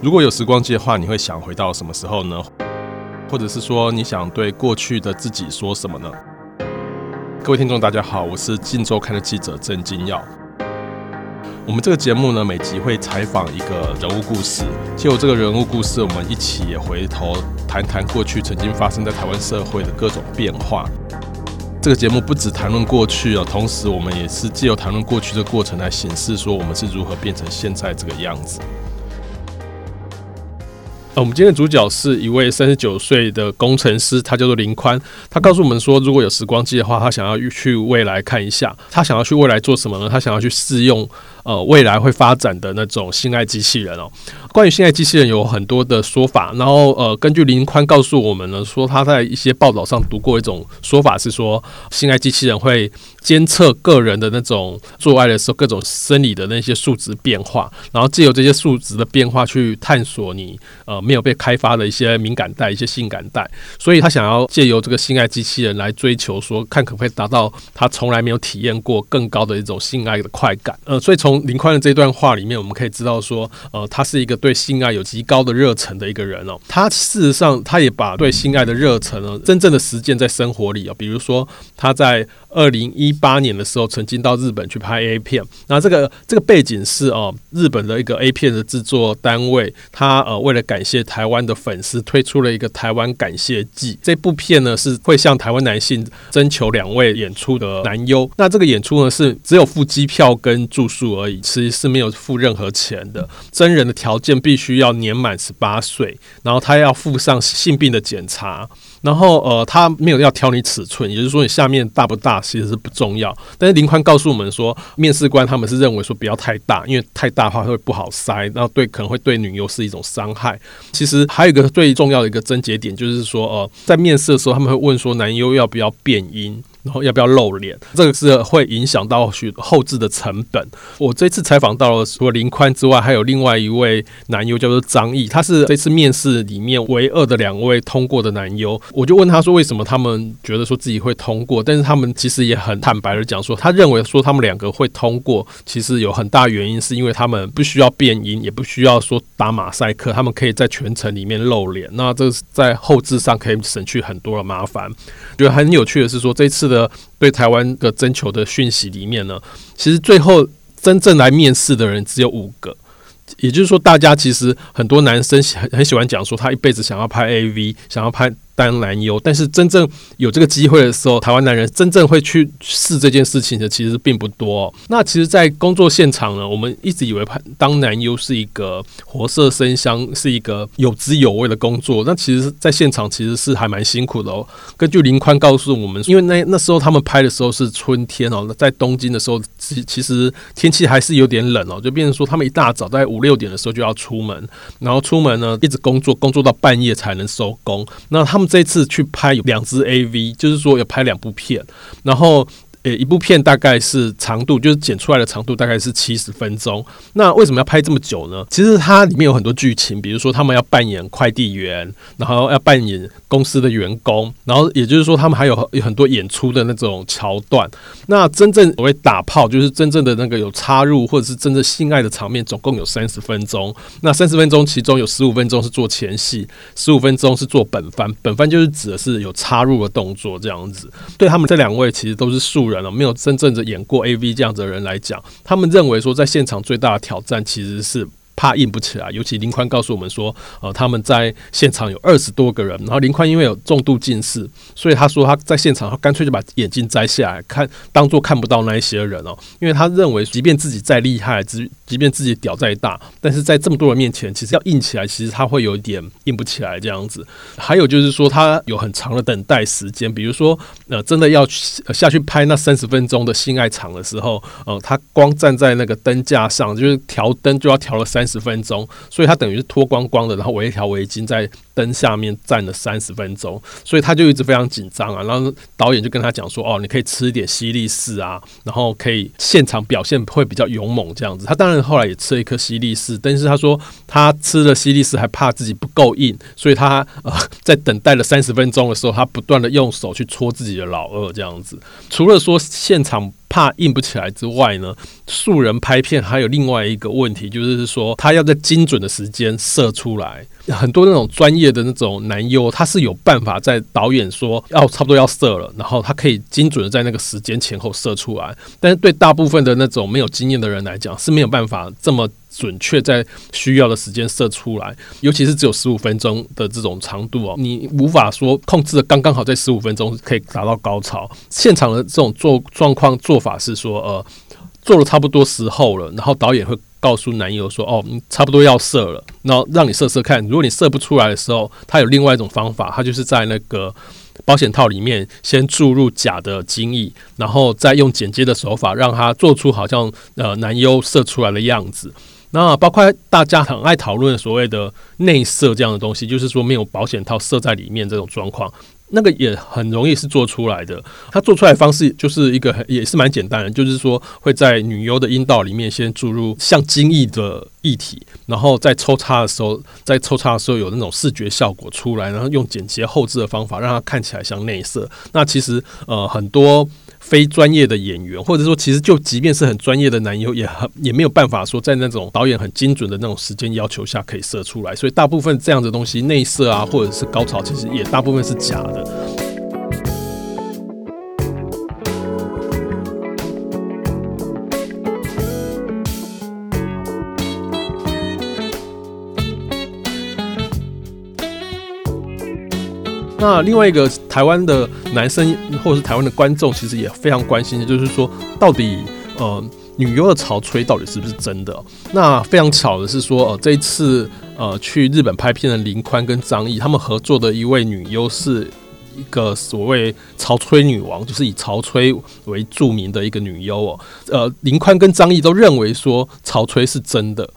如果有时光机的话，你会想回到什么时候呢？或者是说，你想对过去的自己说什么呢？各位听众，大家好，我是《晋周刊》的记者郑金耀。我们这个节目呢，每集会采访一个人物故事，借由这个人物故事，我们一起也回头谈谈过去曾经发生在台湾社会的各种变化。这个节目不只谈论过去啊，同时我们也是借由谈论过去的过程来显示说，我们是如何变成现在这个样子。我们今天的主角是一位三十九岁的工程师，他叫做林宽。他告诉我们说，如果有时光机的话，他想要去未来看一下。他想要去未来做什么呢？他想要去试用。呃，未来会发展的那种性爱机器人哦。关于性爱机器人有很多的说法，然后呃，根据林宽告诉我们呢，说他在一些报道上读过一种说法，是说性爱机器人会监测个人的那种做爱的时候各种生理的那些数值变化，然后借由这些数值的变化去探索你呃没有被开发的一些敏感带、一些性感带。所以他想要借由这个性爱机器人来追求，说看可不可以达到他从来没有体验过更高的一种性爱的快感。呃，所以从林宽的这段话里面，我们可以知道说，呃，他是一个对性爱有极高的热忱的一个人哦。他事实上，他也把对性爱的热忱呢，真正的实践在生活里哦。比如说，他在二零一八年的时候，曾经到日本去拍 A 片。那这个这个背景是哦，日本的一个 A 片的制作单位，他呃为了感谢台湾的粉丝，推出了一个台湾感谢季。这部片呢是会向台湾男性征求两位演出的男优。那这个演出呢是只有付机票跟住宿而已，其实是没有付任何钱的。真人的条件必须要年满十八岁，然后他要附上性病的检查。然后呃，他没有要挑你尺寸，也就是说你下面大不大其实是不重要。但是林宽告诉我们说，面试官他们是认为说不要太大，因为太大的话会不好塞，然后对可能会对女优是一种伤害。其实还有一个最重要的一个症结点，就是说呃，在面试的时候他们会问说男优要不要变音。然后要不要露脸？这个是会影响到许后置的成本。我这次采访到了除了林宽之外，还有另外一位男优叫做张毅，他是这次面试里面唯二的两位通过的男优。我就问他说，为什么他们觉得说自己会通过？但是他们其实也很坦白的讲说，他认为说他们两个会通过，其实有很大原因是因为他们不需要变音，也不需要说打马赛克，他们可以在全程里面露脸。那这是在后置上可以省去很多的麻烦。觉得很有趣的是说，这次的对台湾的征求的讯息里面呢，其实最后真正来面试的人只有五个，也就是说，大家其实很多男生很很喜欢讲说，他一辈子想要拍 AV，想要拍。当男优，但是真正有这个机会的时候，台湾男人真正会去试这件事情的其实并不多。那其实，在工作现场呢，我们一直以为拍当男优是一个活色生香，是一个有滋有味的工作。那其实，在现场其实是还蛮辛苦的哦。根据林宽告诉我们，因为那那时候他们拍的时候是春天哦，在东京的时候，其其实天气还是有点冷哦，就变成说他们一大早在五六点的时候就要出门，然后出门呢一直工作，工作到半夜才能收工。那他们。这次去拍两支 AV，就是说要拍两部片，然后。一部片大概是长度，就是剪出来的长度大概是七十分钟。那为什么要拍这么久呢？其实它里面有很多剧情，比如说他们要扮演快递员，然后要扮演公司的员工，然后也就是说他们还有有很多演出的那种桥段。那真正所谓打炮，就是真正的那个有插入或者是真正性爱的场面，总共有三十分钟。那三十分钟其中有十五分钟是做前戏，十五分钟是做本番。本番就是指的是有插入的动作这样子。对他们这两位其实都是素。人没有真正的演过 AV 这样子的人来讲，他们认为说，在现场最大的挑战其实是。怕硬不起来，尤其林宽告诉我们说，呃，他们在现场有二十多个人，然后林宽因为有重度近视，所以他说他在现场，他干脆就把眼镜摘下来看，当做看不到那一些人哦，因为他认为，即便自己再厉害，只即便自己屌再大，但是在这么多人面前，其实要硬起来，其实他会有一点硬不起来这样子。还有就是说，他有很长的等待时间，比如说，呃，真的要下去拍那三十分钟的性爱场的时候，呃，他光站在那个灯架上，就是调灯就要调了三。十分钟，所以他等于是脱光光的，然后围一条围巾在灯下面站了三十分钟，所以他就一直非常紧张啊。然后导演就跟他讲说：“哦，你可以吃一点西力士啊，然后可以现场表现会比较勇猛这样子。”他当然后来也吃了一颗西力士，但是他说他吃了西力士还怕自己不够硬，所以他呃在等待了三十分钟的时候，他不断的用手去戳自己的老二这样子。除了说现场。怕硬不起来之外呢，素人拍片还有另外一个问题，就是说他要在精准的时间射出来。很多那种专业的那种男优，他是有办法在导演说要差不多要射了，然后他可以精准的在那个时间前后射出来。但是对大部分的那种没有经验的人来讲，是没有办法这么准确在需要的时间射出来，尤其是只有十五分钟的这种长度哦，你无法说控制的刚刚好在十五分钟可以达到高潮。现场的这种做状况做法是说，呃，做了差不多时候了，然后导演会。告诉男友说：“哦，你差不多要射了，然后让你射射看。如果你射不出来的时候，他有另外一种方法，他就是在那个保险套里面先注入假的精液，然后再用剪接的手法让他做出好像呃男优射出来的样子。那包括大家很爱讨论所谓的内射这样的东西，就是说没有保险套射在里面这种状况。”那个也很容易是做出来的，它做出来方式就是一个很也是蛮简单的，就是说会在女优的阴道里面先注入像精液的液体，然后在抽插的时候，在抽插的时候有那种视觉效果出来，然后用剪接后置的方法让它看起来像内射。那其实呃很多。非专业的演员，或者说，其实就即便是很专业的男优，也很也没有办法说在那种导演很精准的那种时间要求下可以射出来。所以大部分这样的东西，内射啊，或者是高潮，其实也大部分是假的。那另外一个台湾的男生或者是台湾的观众，其实也非常关心的，就是说到底呃女优的潮吹到底是不是真的？那非常巧的是说，呃这一次呃去日本拍片的林宽跟张译他们合作的一位女优是一个所谓潮吹女王，就是以潮吹为著名的一个女优哦。呃林宽跟张译都认为说潮吹是真的。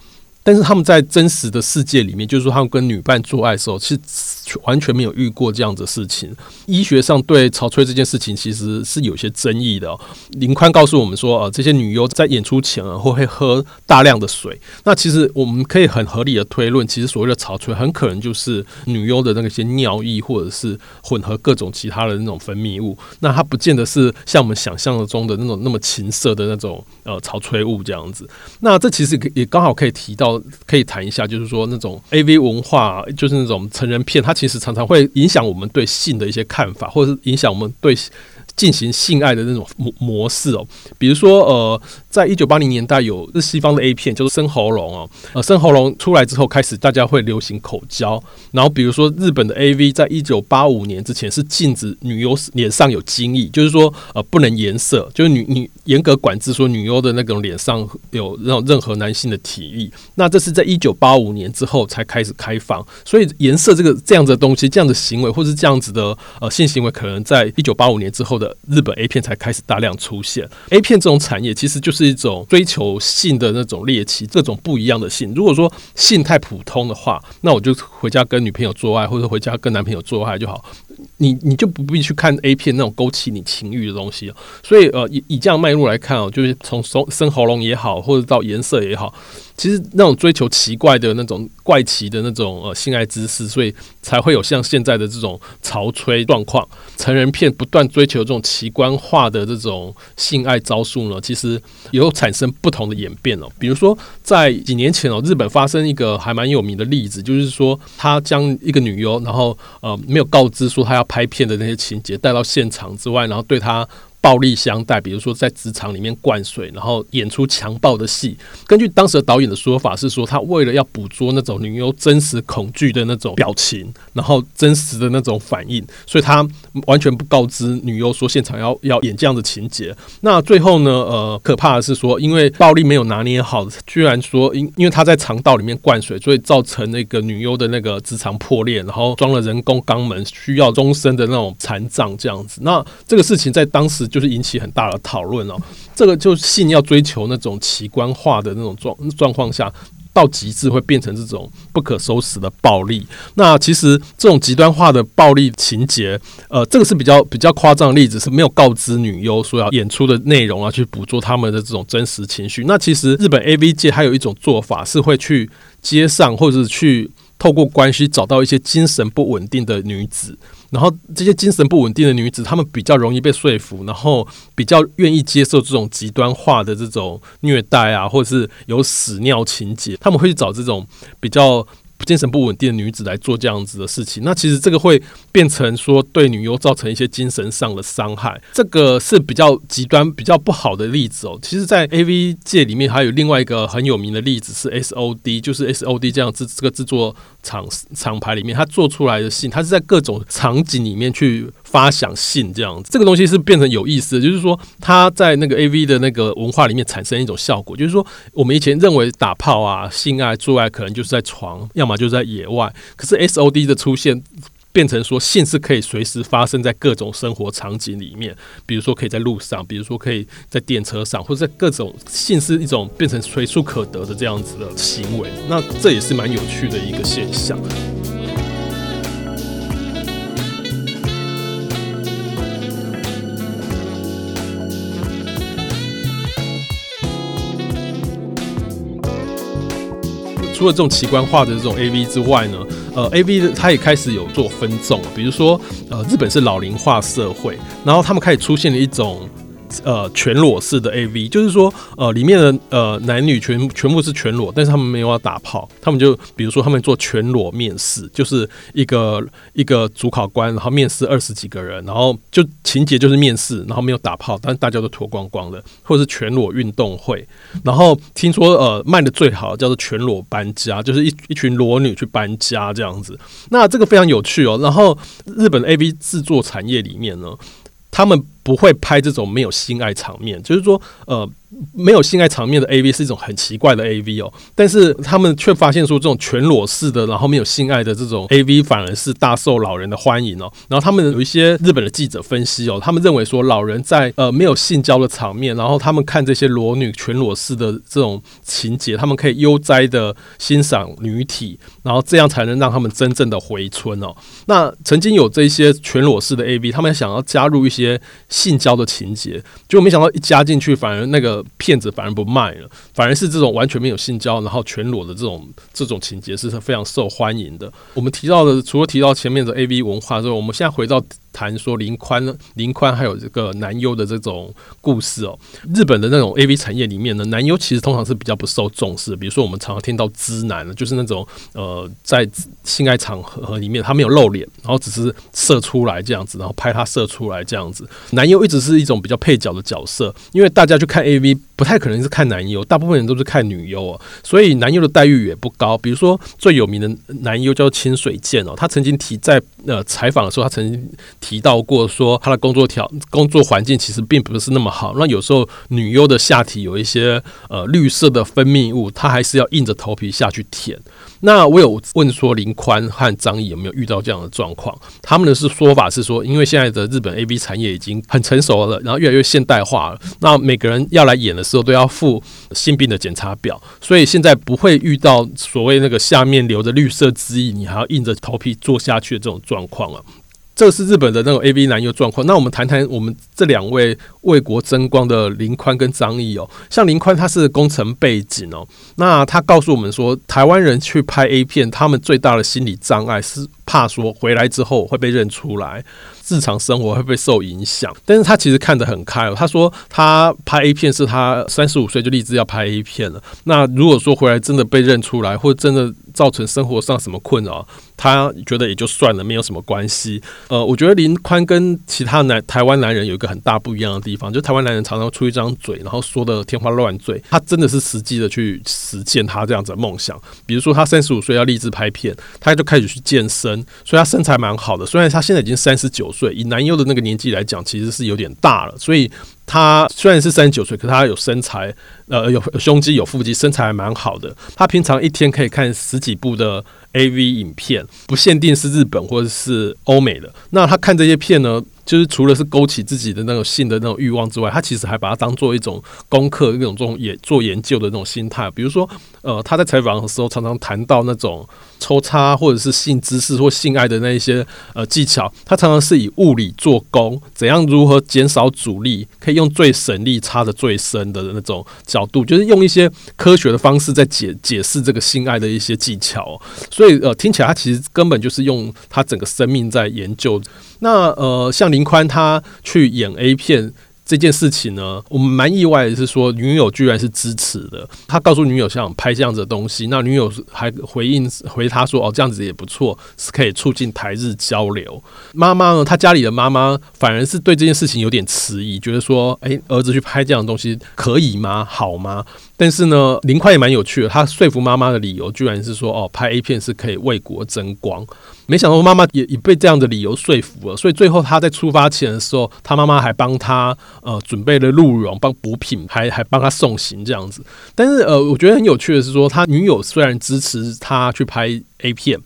但是他们在真实的世界里面，就是说他们跟女伴做爱的时候，是完全没有遇过这样的事情。医学上对潮吹这件事情其实是有些争议的。林宽告诉我们说，呃，这些女优在演出前啊会会喝大量的水。那其实我们可以很合理的推论，其实所谓的潮吹很可能就是女优的那些尿液，或者是混合各种其他的那种分泌物。那它不见得是像我们想象中的那种那么情色的那种呃潮吹物这样子。那这其实也刚好可以提到。可以谈一下，就是说那种 A V 文化，就是那种成人片，它其实常常会影响我们对性的一些看法，或者是影响我们对。进行性爱的那种模模式哦，比如说呃，在一九八零年代有日西方的 A 片，就是生喉咙哦，呃，生喉咙出来之后，开始大家会流行口交，然后比如说日本的 A V，在一九八五年之前是禁止女优脸上有精液，就是说呃不能颜色，就是女女严格管制说女优的那种脸上有那种任何男性的体液，那这是在一九八五年之后才开始开放，所以颜色这个这样子的东西，这样的行为或是这样子的呃性行为，可能在一九八五年之后。的日本 A 片才开始大量出现，A 片这种产业其实就是一种追求性的那种猎奇，这种不一样的性。如果说性太普通的话，那我就回家跟女朋友做爱，或者回家跟男朋友做爱就好。你你就不必去看 A 片那种勾起你情欲的东西所以呃，以以这样脉络来看哦，就是从生生喉咙也好，或者到颜色也好。其实那种追求奇怪的那种怪奇的那种呃性爱姿势，所以才会有像现在的这种潮吹状况。成人片不断追求这种奇观化的这种性爱招数呢，其实有产生不同的演变哦。比如说在几年前哦，日本发生一个还蛮有名的例子，就是说他将一个女优，然后呃没有告知说他要拍片的那些情节带到现场之外，然后对他。暴力相待，比如说在职场里面灌水，然后演出强暴的戏。根据当时的导演的说法是说，他为了要捕捉那种女优真实恐惧的那种表情，然后真实的那种反应，所以他完全不告知女优说现场要要演这样的情节。那最后呢，呃，可怕的是说，因为暴力没有拿捏好，居然说因因为他在肠道里面灌水，所以造成那个女优的那个直肠破裂，然后装了人工肛门，需要终身的那种残障这样子。那这个事情在当时。就是引起很大的讨论哦，这个就性要追求那种奇观化的那种状状况下，到极致会变成这种不可收拾的暴力。那其实这种极端化的暴力情节，呃，这个是比较比较夸张的例子，是没有告知女优说要演出的内容啊，去捕捉他们的这种真实情绪。那其实日本 A V 界还有一种做法，是会去街上或者是去透过关系找到一些精神不稳定的女子。然后这些精神不稳定的女子，她们比较容易被说服，然后比较愿意接受这种极端化的这种虐待啊，或者是有屎尿情节，他们会去找这种比较。精神不稳定的女子来做这样子的事情，那其实这个会变成说对女优造成一些精神上的伤害，这个是比较极端、比较不好的例子哦。其实，在 A V 界里面，还有另外一个很有名的例子是 S O D，就是 S O D 这样制这个制作厂厂牌里面，它做出来的信，它是在各种场景里面去发想信这样子。这个东西是变成有意思的，就是说它在那个 A V 的那个文化里面产生一种效果，就是说我们以前认为打炮啊、性爱、做爱可能就是在床，要么就是在野外，可是 S O D 的出现变成说性是可以随时发生在各种生活场景里面，比如说可以在路上，比如说可以在电车上，或者在各种性是一种变成随处可得的这样子的行为，那这也是蛮有趣的一个现象。除了这种奇观化的这种 A V 之外呢，呃，A V 它也开始有做分众，比如说，呃，日本是老龄化社会，然后他们开始出现了一种。呃，全裸式的 A V，就是说，呃，里面的呃男女全全部是全裸，但是他们没有要打炮，他们就比如说他们做全裸面试，就是一个一个主考官，然后面试二十几个人，然后就情节就是面试，然后没有打炮，但大家都脱光光的，或者是全裸运动会，然后听说呃卖的最好叫做全裸搬家，就是一一群裸女去搬家这样子，那这个非常有趣哦。然后日本 A V 制作产业里面呢，他们不会拍这种没有性爱场面，就是说，呃。没有性爱场面的 A V 是一种很奇怪的 A V 哦，但是他们却发现说，这种全裸式的，然后没有性爱的这种 A V 反而是大受老人的欢迎哦。然后他们有一些日本的记者分析哦，他们认为说，老人在呃没有性交的场面，然后他们看这些裸女全裸式的这种情节，他们可以悠哉的欣赏女体，然后这样才能让他们真正的回春哦。那曾经有这些全裸式的 A V，他们想要加入一些性交的情节，结果没想到一加进去，反而那个。骗子反而不卖了，反而是这种完全没有性交，然后全裸的这种这种情节是非常受欢迎的。我们提到的，除了提到前面的 A V 文化之外，我们现在回到。谈说林宽，林宽还有这个男优的这种故事哦。日本的那种 A V 产业里面呢，男优其实通常是比较不受重视。比如说我们常常听到“知男”就是那种呃，在性爱场合里面他没有露脸，然后只是射出来这样子，然后拍他射出来这样子。男优一直是一种比较配角的角色，因为大家去看 A V 不太可能是看男优，大部分人都是看女优哦，所以男优的待遇也不高。比如说最有名的男优叫清水健哦，他曾经提在呃采访的时候，他曾经。提到过说他的工作条工作环境其实并不是那么好，那有时候女优的下体有一些呃绿色的分泌物，她还是要硬着头皮下去舔。那我有问说林宽和张译有没有遇到这样的状况？他们的是说法是说，因为现在的日本 A V 产业已经很成熟了，然后越来越现代化了，那每个人要来演的时候都要附性病的检查表，所以现在不会遇到所谓那个下面流着绿色汁液，你还要硬着头皮做下去的这种状况了。这是日本的那种 A V 男优状况。那我们谈谈我们这两位为国争光的林宽跟张毅哦。像林宽他是工程背景哦，那他告诉我们说，台湾人去拍 A 片，他们最大的心理障碍是怕说回来之后会被认出来。日常生活会不会受影响？但是他其实看得很开哦。他说他拍 A 片是他三十五岁就立志要拍 A 片了。那如果说回来真的被认出来，或真的造成生活上什么困扰，他觉得也就算了，没有什么关系。呃，我觉得林宽跟其他男台湾男人有一个很大不一样的地地方，就台湾男人常常出一张嘴，然后说的天花乱坠。他真的是实际的去实践他这样子的梦想。比如说他三十五岁要立志拍片，他就开始去健身，所以他身材蛮好的。虽然他现在已经三十九。岁以男优的那个年纪来讲，其实是有点大了。所以他虽然是三十九岁，可他有身材，呃，有胸肌、有腹肌，身材还蛮好的。他平常一天可以看十几部的 A V 影片，不限定是日本或者是欧美的。那他看这些片呢？就是除了是勾起自己的那种性的那种欲望之外，他其实还把它当做一种功课，一种这种研做研究的那种心态。比如说，呃，他在采访的时候常常谈到那种抽插或者是性知识或性爱的那一些呃技巧，它常常是以物理做功，怎样如何减少阻力，可以用最省力插的最深的那种角度，就是用一些科学的方式在解解释这个性爱的一些技巧。所以呃，听起来他其实根本就是用他整个生命在研究。那呃，像林宽他去演 A 片。这件事情呢，我们蛮意外的是说，女友居然是支持的。他告诉女友想拍这样子的东西，那女友还回应回他说：“哦，这样子也不错，是可以促进台日交流。”妈妈呢，他家里的妈妈反而是对这件事情有点迟疑，觉得说：“哎，儿子去拍这样的东西可以吗？好吗？”但是呢，林宽也蛮有趣的，他说服妈妈的理由居然是说：“哦，拍 A 片是可以为国争光。”没想到妈妈也也被这样的理由说服了，所以最后他在出发前的时候，他妈妈还帮他呃准备了鹿茸，帮补品，还还帮他送行这样子。但是呃，我觉得很有趣的是说，他女友虽然支持他去拍 A 片，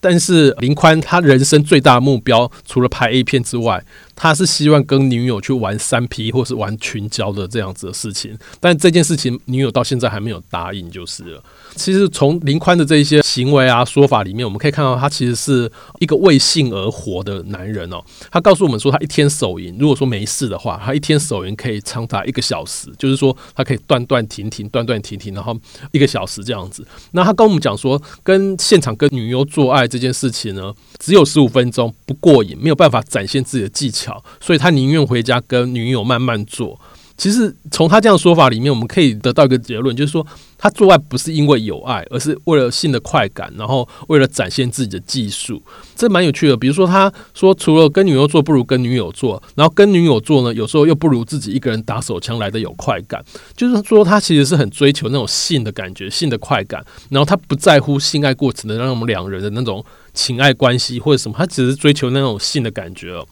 但是林宽他人生最大的目标除了拍 A 片之外，他是希望跟女友去玩三 P 或是玩群交的这样子的事情。但这件事情女友到现在还没有答应，就是了。其实从林宽的这一些行为啊说法里面，我们可以看到他其实是一个为性而活的男人哦。他告诉我们说，他一天手淫，如果说没事的话，他一天手淫可以长达一个小时，就是说他可以断断停停、断断停停，然后一个小时这样子。那他跟我们讲说，跟现场跟女优做爱这件事情呢，只有十五分钟不过瘾，没有办法展现自己的技巧，所以他宁愿回家跟女友慢慢做。其实从他这样说法里面，我们可以得到一个结论，就是说他做爱不是因为有爱，而是为了性的快感，然后为了展现自己的技术，这蛮有趣的。比如说，他说除了跟女友做，不如跟女友做，然后跟女友做呢，有时候又不如自己一个人打手枪来的有快感。就是说，他其实是很追求那种性的感觉、性的快感，然后他不在乎性爱过程的让我们两人的那种情爱关系或者什么，他只是追求那种性的感觉。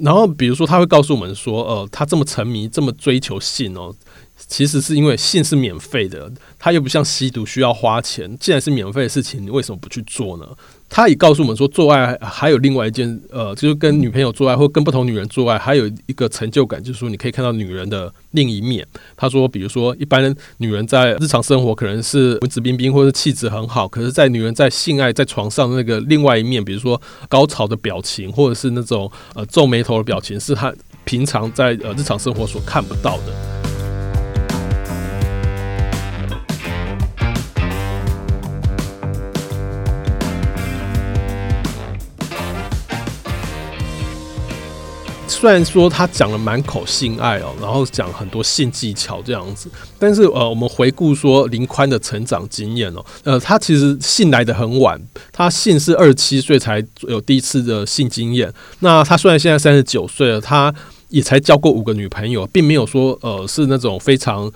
然后，比如说，他会告诉我们说，呃，他这么沉迷，这么追求性哦，其实是因为性是免费的，他又不像吸毒需要花钱。既然是免费的事情，你为什么不去做呢？他也告诉我们说，做爱还有另外一件，呃，就是跟女朋友做爱或跟不同女人做爱，还有一个成就感，就是说你可以看到女人的另一面。他说，比如说，一般女人在日常生活可能是文质彬彬或者气质很好，可是，在女人在性爱在床上那个另外一面，比如说高潮的表情，或者是那种呃皱眉头的表情，是她平常在呃日常生活所看不到的。虽然说他讲了满口性爱哦，然后讲很多性技巧这样子，但是呃，我们回顾说林宽的成长经验哦，呃，他其实性来的很晚，他性是二十七岁才有第一次的性经验。那他虽然现在三十九岁了，他也才交过五个女朋友，并没有说呃是那种非常。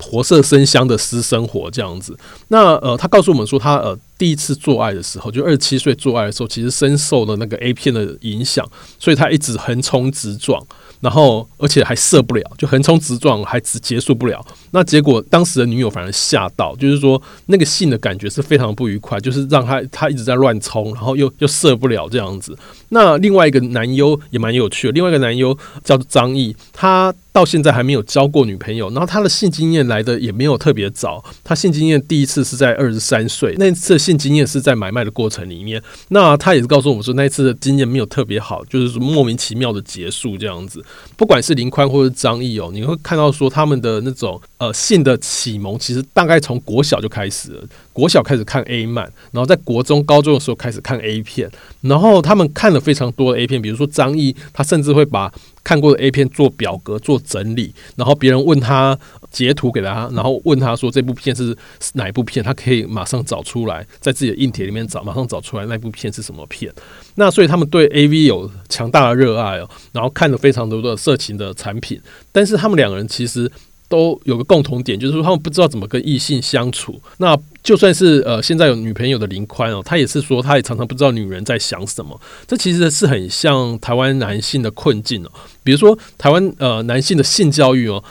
活色生香的私生活这样子，那呃，他告诉我们说，他呃第一次做爱的时候，就二十七岁做爱的时候，其实深受了那个 A 片的影响，所以他一直横冲直撞。然后，而且还射不了，就横冲直撞，还只结束不了。那结果，当时的女友反而吓到，就是说那个性的感觉是非常不愉快，就是让他他一直在乱冲，然后又又射不了这样子。那另外一个男优也蛮有趣的，另外一个男优叫做张毅，他到现在还没有交过女朋友，然后他的性经验来的也没有特别早，他性经验第一次是在二十三岁，那次性经验是在买卖的过程里面。那他也是告诉我们说，那一次的经验没有特别好，就是莫名其妙的结束这样子。不管是林宽或者张毅哦，你会看到说他们的那种呃性的启蒙，其实大概从国小就开始了。国小开始看 A 漫，然后在国中、高中的时候开始看 A 片，然后他们看了非常多的 A 片，比如说张毅，他甚至会把看过的 A 片做表格做整理，然后别人问他截图给他，然后问他说这部片是哪一部片，他可以马上找出来，在自己的硬碟里面找，马上找出来那部片是什么片。那所以他们对 A V 有强大的热爱哦，然后看了非常多的色情的产品，但是他们两个人其实。都有个共同点，就是说他们不知道怎么跟异性相处。那就算是呃现在有女朋友的林宽哦，他也是说他也常常不知道女人在想什么。这其实是很像台湾男性的困境哦。比如说台湾呃男性的性教育哦。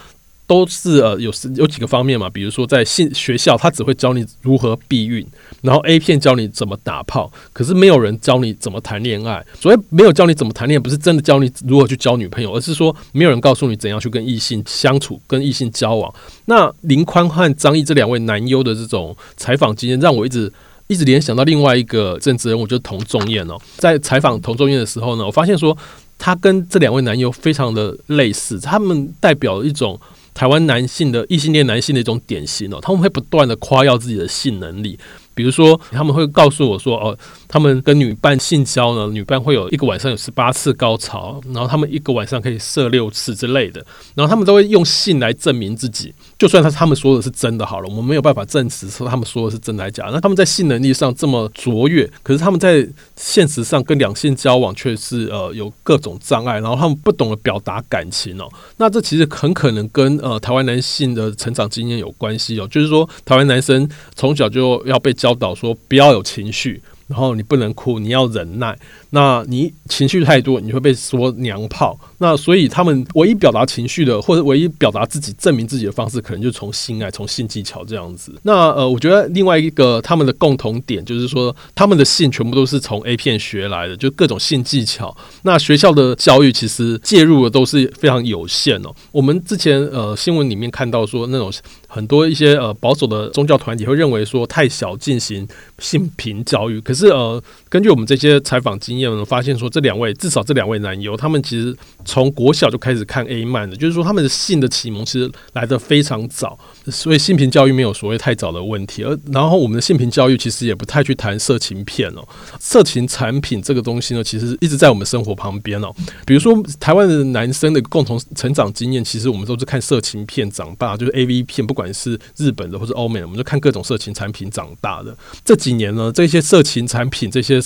都是呃有有几个方面嘛，比如说在性学校，他只会教你如何避孕，然后 A 片教你怎么打炮，可是没有人教你怎么谈恋爱。所以没有教你怎么谈恋爱，不是真的教你如何去交女朋友，而是说没有人告诉你怎样去跟异性相处、跟异性交往。那林宽和张毅这两位男优的这种采访经验，让我一直。一直联想到另外一个政治人物，就是童仲彦哦。在采访童仲彦的时候呢，我发现说他跟这两位男优非常的类似，他们代表一种台湾男性的异性恋男性的一种典型哦。他们会不断的夸耀自己的性能力。比如说，他们会告诉我说：“哦，他们跟女伴性交呢，女伴会有一个晚上有十八次高潮，然后他们一个晚上可以射六次之类的。然后他们都会用性来证明自己，就算他他们说的是真的好了，我们没有办法证实说他们说的是真的假。那他们在性能力上这么卓越，可是他们在现实上跟两性交往却是呃有各种障碍，然后他们不懂得表达感情哦。那这其实很可能跟呃台湾男性的成长经验有关系哦，就是说台湾男生从小就要被教导说不要有情绪，然后你不能哭，你要忍耐。那你情绪太多，你会被说娘炮。那所以他们唯一表达情绪的，或者唯一表达自己、证明自己的方式，可能就从性爱、从性技巧这样子。那呃，我觉得另外一个他们的共同点就是说，他们的性全部都是从 A 片学来的，就各种性技巧。那学校的教育其实介入的都是非常有限哦。我们之前呃新闻里面看到说，那种很多一些呃保守的宗教团体会认为说太小进行性平教育。可是呃，根据我们这些采访经验呢，发现说这两位至少这两位男优，他们其实。从国小就开始看 A 漫的，就是说他们的性的启蒙其实来的非常早，所以性平教育没有所谓太早的问题。而然后我们的性平教育其实也不太去谈色情片哦，色情产品这个东西呢，其实一直在我们生活旁边哦。比如说台湾的男生的共同成长经验，其实我们都是看色情片长大，就是 A V 片，不管是日本的或者欧美的，我们就看各种色情产品长大的。这几年呢，这些色情产品这些。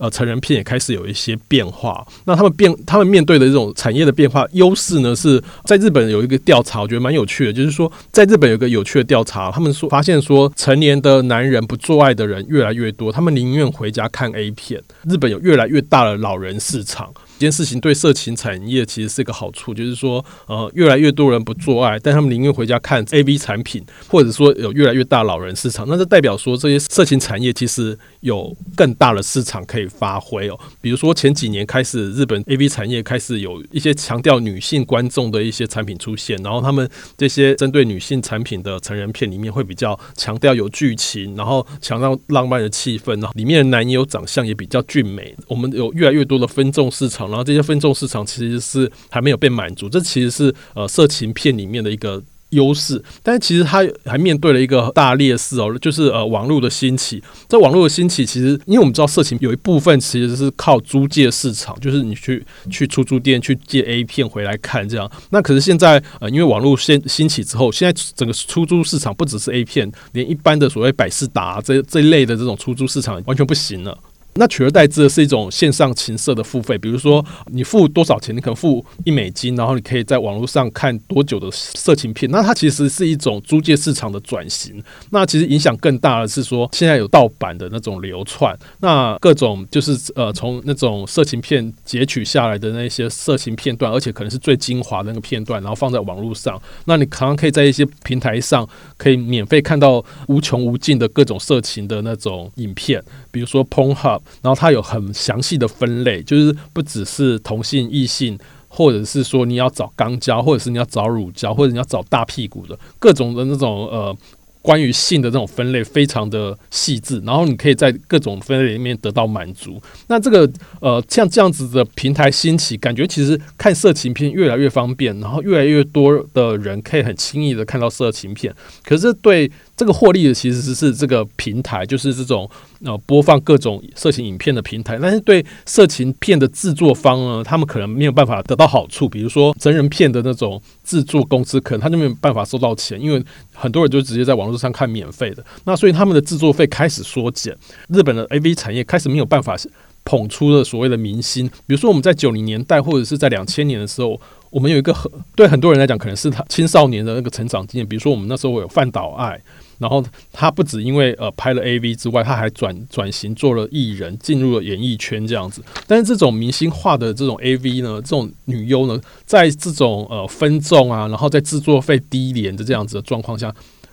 呃，成人片也开始有一些变化。那他们变，他们面对的这种产业的变化优势呢，是在日本有一个调查，我觉得蛮有趣的。就是说，在日本有个有趣的调查，他们说发现说，成年的男人不做爱的人越来越多，他们宁愿回家看 A 片。日本有越来越大的老人市场。这件事情对色情产业其实是一个好处，就是说，呃，越来越多人不做爱，但他们宁愿回家看 A V 产品，或者说有越来越大老人市场，那这代表说这些色情产业其实有更大的市场可以发挥哦。比如说前几年开始，日本 A V 产业开始有一些强调女性观众的一些产品出现，然后他们这些针对女性产品的成人片里面会比较强调有剧情，然后强调浪漫的气氛，然后里面的男友长相也比较俊美。我们有越来越多的分众市场。然后这些分众市场其实是还没有被满足，这其实是呃色情片里面的一个优势，但是其实它还面对了一个大劣势哦，就是呃网络的兴起。在网络的兴起，其实因为我们知道色情有一部分其实是靠租借市场，就是你去去出租店去借 A 片回来看这样。那可是现在呃因为网络先兴起之后，现在整个出租市场不只是 A 片，连一般的所谓百事达这这一类的这种出租市场完全不行了。那取而代之的是一种线上情色的付费，比如说你付多少钱，你可能付一美金，然后你可以在网络上看多久的色情片。那它其实是一种租借市场的转型。那其实影响更大的是说，现在有盗版的那种流窜，那各种就是呃从那种色情片截取下来的那些色情片段，而且可能是最精华的那个片段，然后放在网络上。那你可能可以在一些平台上可以免费看到无穷无尽的各种色情的那种影片，比如说 Pornhub。然后它有很详细的分类，就是不只是同性异性，或者是说你要找肛交，或者是你要找乳胶，或者你要找大屁股的各种的那种呃。关于性的这种分类非常的细致，然后你可以在各种分类里面得到满足。那这个呃像这样子的平台兴起，感觉其实看色情片越来越方便，然后越来越多的人可以很轻易的看到色情片。可是对这个获利的其实是这个平台，就是这种呃播放各种色情影片的平台。但是对色情片的制作方呢，他们可能没有办法得到好处。比如说真人片的那种制作公司，可能他就没有办法收到钱，因为很多人就直接在网络上看免费的。那所以他们的制作费开始缩减，日本的 AV 产业开始没有办法捧出了所谓的明星。比如说我们在九零年代或者是在两千年的时候。我们有一个很对很多人来讲，可能是他青少年的那个成长经验。比如说，我们那时候有范岛爱，然后他不止因为呃拍了 AV 之外，他还转转型做了艺人，进入了演艺圈这样子。但是这种明星化的这种 AV 呢，这种女优呢，在这种呃分众啊，然后在制作费低廉的这样子的状况下，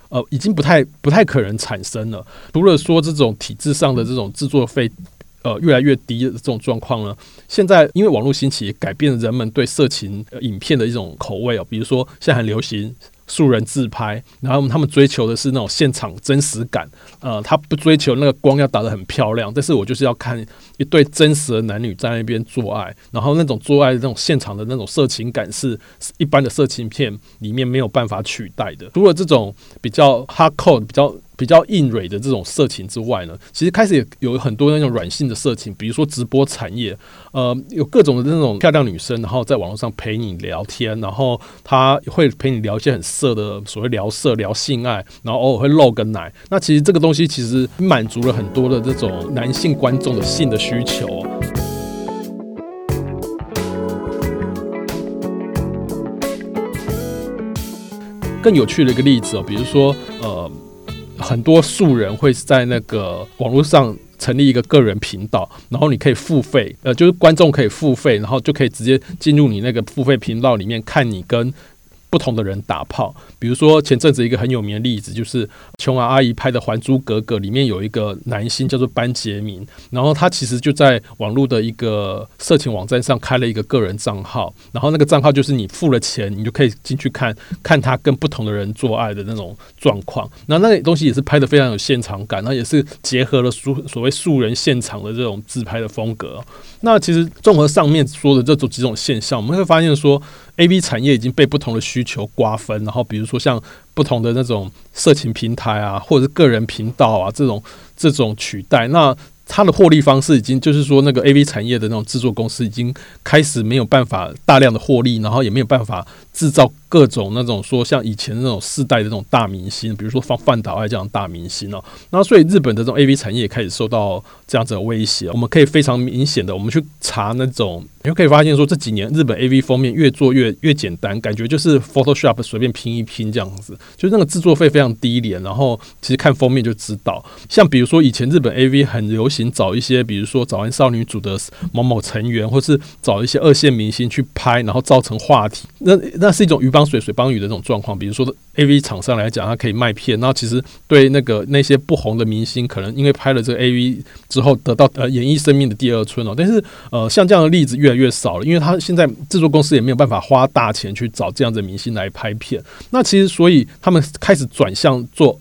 呃，已经不太不太可能产生了。除了说这种体制上的这种制作费呃越来越低的这种状况呢，现在因为网络兴起，改变了人们对色情影片的一种口味哦。比如说现在很流行。素人自拍，然后他们追求的是那种现场真实感，呃，他不追求那个光要打得很漂亮，但是我就是要看一对真实的男女在那边做爱，然后那种做爱的那种现场的那种色情感是一般的色情片里面没有办法取代的。除了这种比较 hardcore 比较。比较硬蕊的这种色情之外呢，其实开始也有很多那种软性的色情，比如说直播产业，呃，有各种的那种漂亮女生，然后在网络上陪你聊天，然后她会陪你聊一些很色的所谓聊色、聊性爱，然后偶尔会露个奶。那其实这个东西其实满足了很多的这种男性观众的性的需求。更有趣的一个例子哦，比如说呃。很多素人会在那个网络上成立一个个人频道，然后你可以付费，呃，就是观众可以付费，然后就可以直接进入你那个付费频道里面看你跟。不同的人打炮，比如说前阵子一个很有名的例子，就是琼瑶阿姨拍的《还珠格格》里面有一个男星叫做班杰明，然后他其实就在网络的一个色情网站上开了一个个人账号，然后那个账号就是你付了钱，你就可以进去看 看他跟不同的人做爱的那种状况。那那个东西也是拍的非常有现场感，那也是结合了素所谓素人现场的这种自拍的风格。那其实综合上面说的这种几种现象，我们会发现说。A V 产业已经被不同的需求瓜分，然后比如说像不同的那种色情平台啊，或者是个人频道啊这种这种取代，那它的获利方式已经就是说那个 A V 产业的那种制作公司已经开始没有办法大量的获利，然后也没有办法制造。各种那种说像以前那种世代的那种大明星，比如说放范岛爱这样大明星哦，那所以日本的这种 A V 产业也开始受到这样子的威胁。我们可以非常明显的，我们去查那种，你就可以发现说这几年日本 A V 封面越做越越简单，感觉就是 Photoshop 随便拼一拼这样子，就那个制作费非常低廉，然后其实看封面就知道。像比如说以前日本 A V 很流行找一些，比如说早安少女组的某某成员，或是找一些二线明星去拍，然后造成话题，那那那是一种鱼。帮水水帮鱼的这种状况，比如说 A V 厂商来讲，它可以卖片，那其实对那个那些不红的明星，可能因为拍了这个 A V 之后得到呃演艺生命的第二春哦。但是呃，像这样的例子越来越少了，因为他现在制作公司也没有办法花大钱去找这样的明星来拍片。那其实所以他们开始转向做。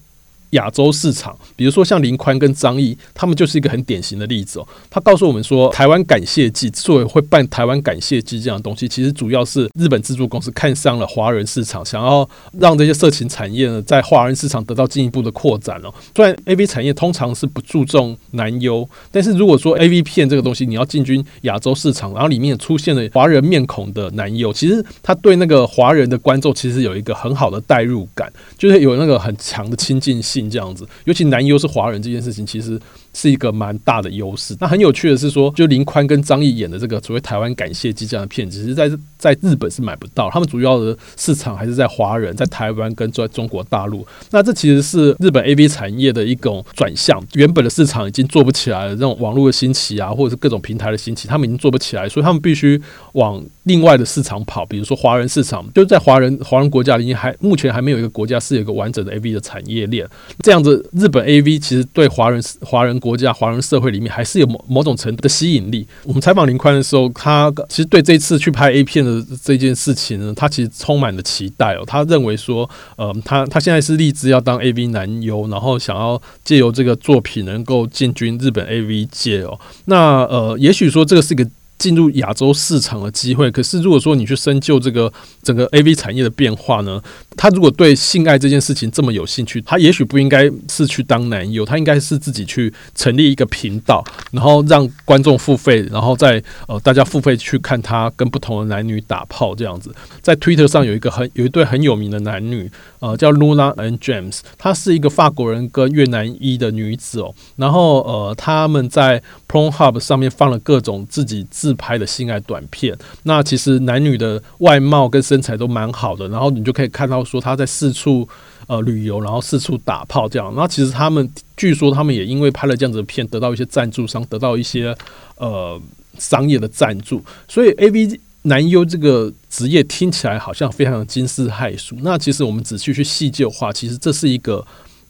亚洲市场，比如说像林宽跟张毅，他们就是一个很典型的例子哦。他告诉我们说，台湾感谢祭之所以会办台湾感谢祭这样的东西，其实主要是日本制作公司看上了华人市场，想要让这些色情产业呢在华人市场得到进一步的扩展哦。虽然 A V 产业通常是不注重男优，但是如果说 A V 片这个东西你要进军亚洲市场，然后里面出现了华人面孔的男优，其实他对那个华人的观众其实有一个很好的代入感，就是有那个很强的亲近性。这样子，尤其男优是华人这件事情，其实。是一个蛮大的优势。那很有趣的是说，就林宽跟张译演的这个所谓台湾感谢祭这样的片子，其实在在日本是买不到。他们主要的市场还是在华人，在台湾跟在中国大陆。那这其实是日本 A V 产业的一种转向。原本的市场已经做不起来了，这种网络的兴起啊，或者是各种平台的兴起，他们已经做不起来，所以他们必须往另外的市场跑。比如说华人市场，就是在华人华人国家里面，还目前还没有一个国家是有一个完整的 A V 的产业链。这样子，日本 A V 其实对华人华人。国家华人社会里面还是有某某种程度的吸引力。我们采访林宽的时候，他其实对这次去拍 A 片的这件事情呢，他其实充满了期待哦。他认为说，呃，他他现在是立志要当 AV 男优，然后想要借由这个作品能够进军日本 AV 界哦。那呃，也许说这个是一个。进入亚洲市场的机会，可是如果说你去深究这个整个 A V 产业的变化呢，他如果对性爱这件事情这么有兴趣，他也许不应该是去当男友，他应该是自己去成立一个频道，然后让观众付费，然后再呃大家付费去看他跟不同的男女打炮这样子。在 Twitter 上有一个很有一对很有名的男女，呃叫 Luna and James，她是一个法国人跟越南裔的女子哦，然后呃他们在 Pornhub 上面放了各种自己自拍的性爱短片，那其实男女的外貌跟身材都蛮好的，然后你就可以看到说他在四处呃旅游，然后四处打炮这样。那其实他们据说他们也因为拍了这样子的片，得到一些赞助商，得到一些呃商业的赞助。所以 A V 男优这个职业听起来好像非常的惊世骇俗。那其实我们仔细去细究的话，其实这是一个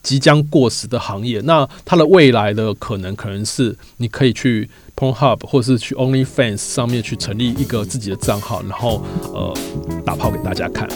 即将过时的行业。那它的未来的可能可能是你可以去 p o n h u b 或是去 OnlyFans 上面去成立一个自己的账号，然后呃打炮给大家看。